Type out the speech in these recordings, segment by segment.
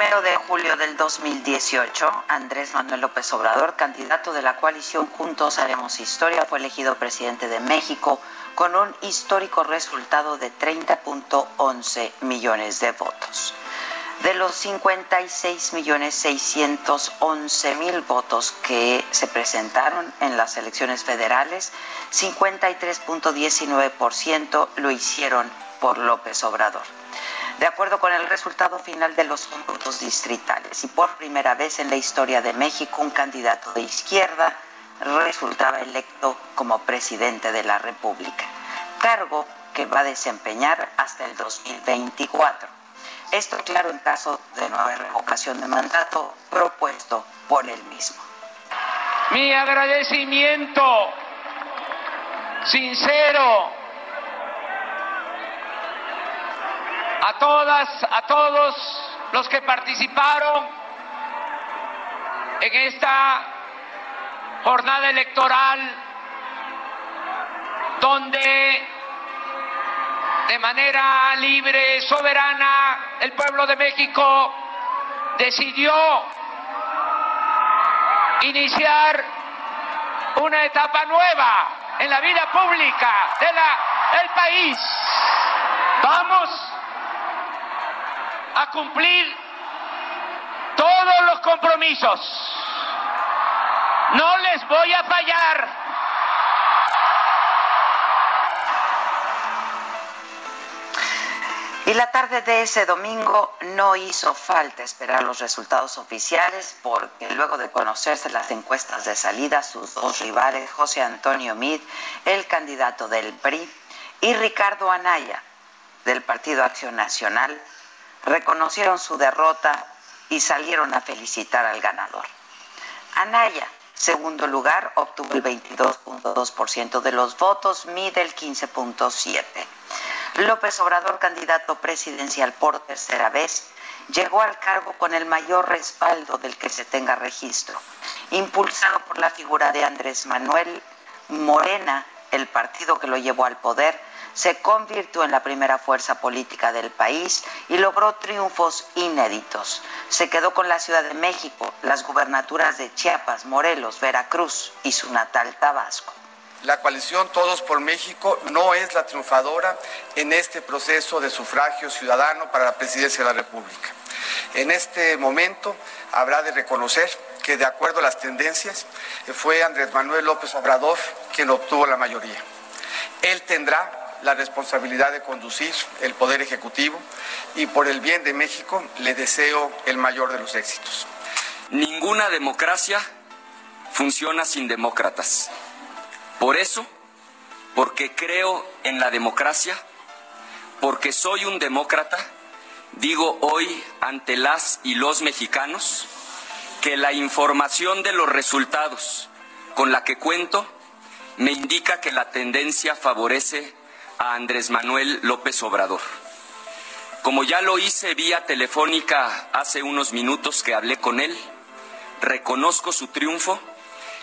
Primero de julio del 2018, Andrés Manuel López Obrador, candidato de la coalición Juntos Haremos Historia, fue elegido presidente de México con un histórico resultado de 30.11 millones de votos. De los 56 millones 611 mil votos que se presentaron en las elecciones federales, 53.19% lo hicieron por López Obrador. De acuerdo con el resultado final de los cómputos distritales, y por primera vez en la historia de México, un candidato de izquierda resultaba electo como presidente de la República, cargo que va a desempeñar hasta el 2024. Esto, claro, en caso de nueva revocación de mandato propuesto por él mismo. Mi agradecimiento sincero a todas, a todos los que participaron en esta jornada electoral donde de manera libre, soberana, el pueblo de México decidió iniciar una etapa nueva en la vida pública del país. Vamos cumplir todos los compromisos. No les voy a fallar. Y la tarde de ese domingo no hizo falta esperar los resultados oficiales porque luego de conocerse las encuestas de salida, sus dos rivales, José Antonio Mid, el candidato del PRI, y Ricardo Anaya, del Partido Acción Nacional, reconocieron su derrota y salieron a felicitar al ganador. Anaya, segundo lugar, obtuvo el 22.2% de los votos, Mide el 15.7%. López Obrador, candidato presidencial por tercera vez, llegó al cargo con el mayor respaldo del que se tenga registro. Impulsado por la figura de Andrés Manuel Morena, el partido que lo llevó al poder, se convirtió en la primera fuerza política del país y logró triunfos inéditos. Se quedó con la Ciudad de México, las gubernaturas de Chiapas, Morelos, Veracruz y su natal Tabasco. La coalición Todos por México no es la triunfadora en este proceso de sufragio ciudadano para la presidencia de la República. En este momento habrá de reconocer que de acuerdo a las tendencias fue Andrés Manuel López Obrador quien obtuvo la mayoría. Él tendrá la responsabilidad de conducir el Poder Ejecutivo y por el bien de México le deseo el mayor de los éxitos. Ninguna democracia funciona sin demócratas. Por eso, porque creo en la democracia, porque soy un demócrata, digo hoy ante las y los mexicanos que la información de los resultados con la que cuento me indica que la tendencia favorece a Andrés Manuel López Obrador. Como ya lo hice vía telefónica hace unos minutos que hablé con él, reconozco su triunfo,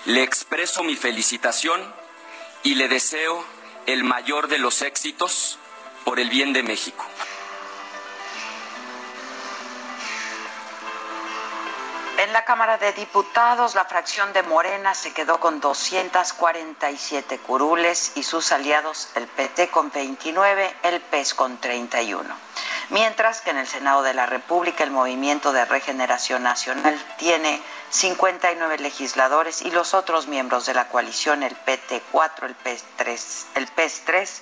le expreso mi felicitación y le deseo el mayor de los éxitos por el bien de México. En la Cámara de Diputados, la fracción de Morena se quedó con 247 curules y sus aliados, el PT con 29, el PES con 31. Mientras que en el Senado de la República, el Movimiento de Regeneración Nacional tiene 59 legisladores y los otros miembros de la coalición, el PT 4, el PES 3, el PES 3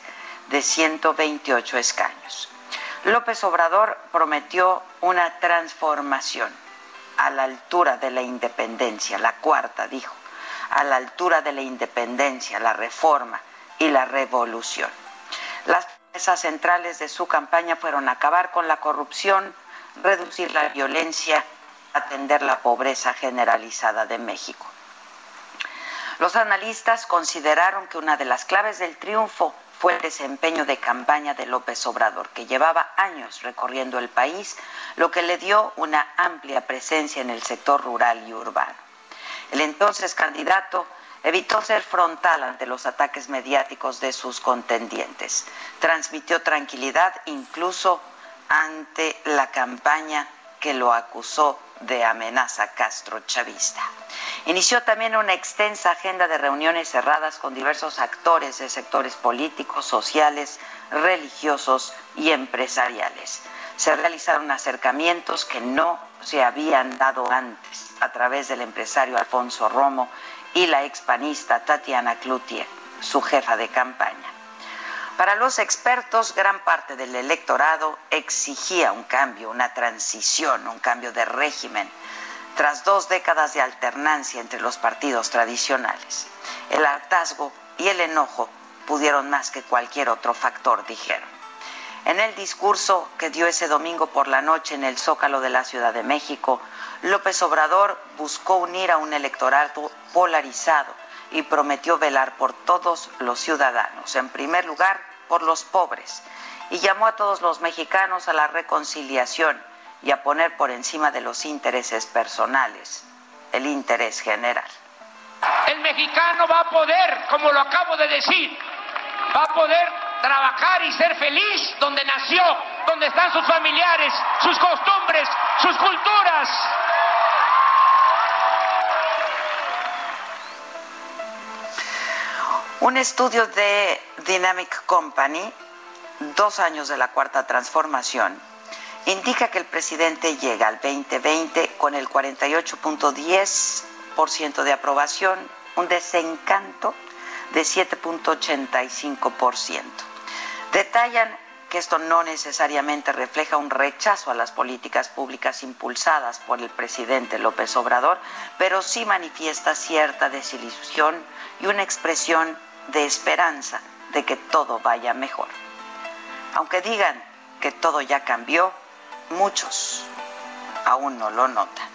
de 128 escaños. López Obrador prometió una transformación a la altura de la independencia, la cuarta dijo, a la altura de la independencia, la reforma y la revolución. Las promesas centrales de su campaña fueron acabar con la corrupción, reducir la violencia, atender la pobreza generalizada de México. Los analistas consideraron que una de las claves del triunfo el desempeño de campaña de López Obrador, que llevaba años recorriendo el país, lo que le dio una amplia presencia en el sector rural y urbano. El entonces candidato evitó ser frontal ante los ataques mediáticos de sus contendientes. Transmitió tranquilidad incluso ante la campaña que lo acusó de amenaza castro-chavista. Inició también una extensa agenda de reuniones cerradas con diversos actores de sectores políticos, sociales, religiosos y empresariales. Se realizaron acercamientos que no se habían dado antes a través del empresario Alfonso Romo y la expanista Tatiana Cloutier, su jefa de campaña. Para los expertos, gran parte del electorado exigía un cambio, una transición, un cambio de régimen, tras dos décadas de alternancia entre los partidos tradicionales. El hartazgo y el enojo pudieron más que cualquier otro factor, dijeron. En el discurso que dio ese domingo por la noche en el Zócalo de la Ciudad de México, López Obrador buscó unir a un electorado polarizado y prometió velar por todos los ciudadanos, en primer lugar por los pobres, y llamó a todos los mexicanos a la reconciliación y a poner por encima de los intereses personales el interés general. El mexicano va a poder, como lo acabo de decir, va a poder trabajar y ser feliz donde nació, donde están sus familiares, sus costumbres, sus culturas. Un estudio de Dynamic Company, dos años de la cuarta transformación, indica que el presidente llega al 2020 con el 48.10% de aprobación, un desencanto de 7.85%. Detallan que esto no necesariamente refleja un rechazo a las políticas públicas impulsadas por el presidente López Obrador, pero sí manifiesta cierta desilusión y una expresión de esperanza de que todo vaya mejor. Aunque digan que todo ya cambió, muchos aún no lo notan.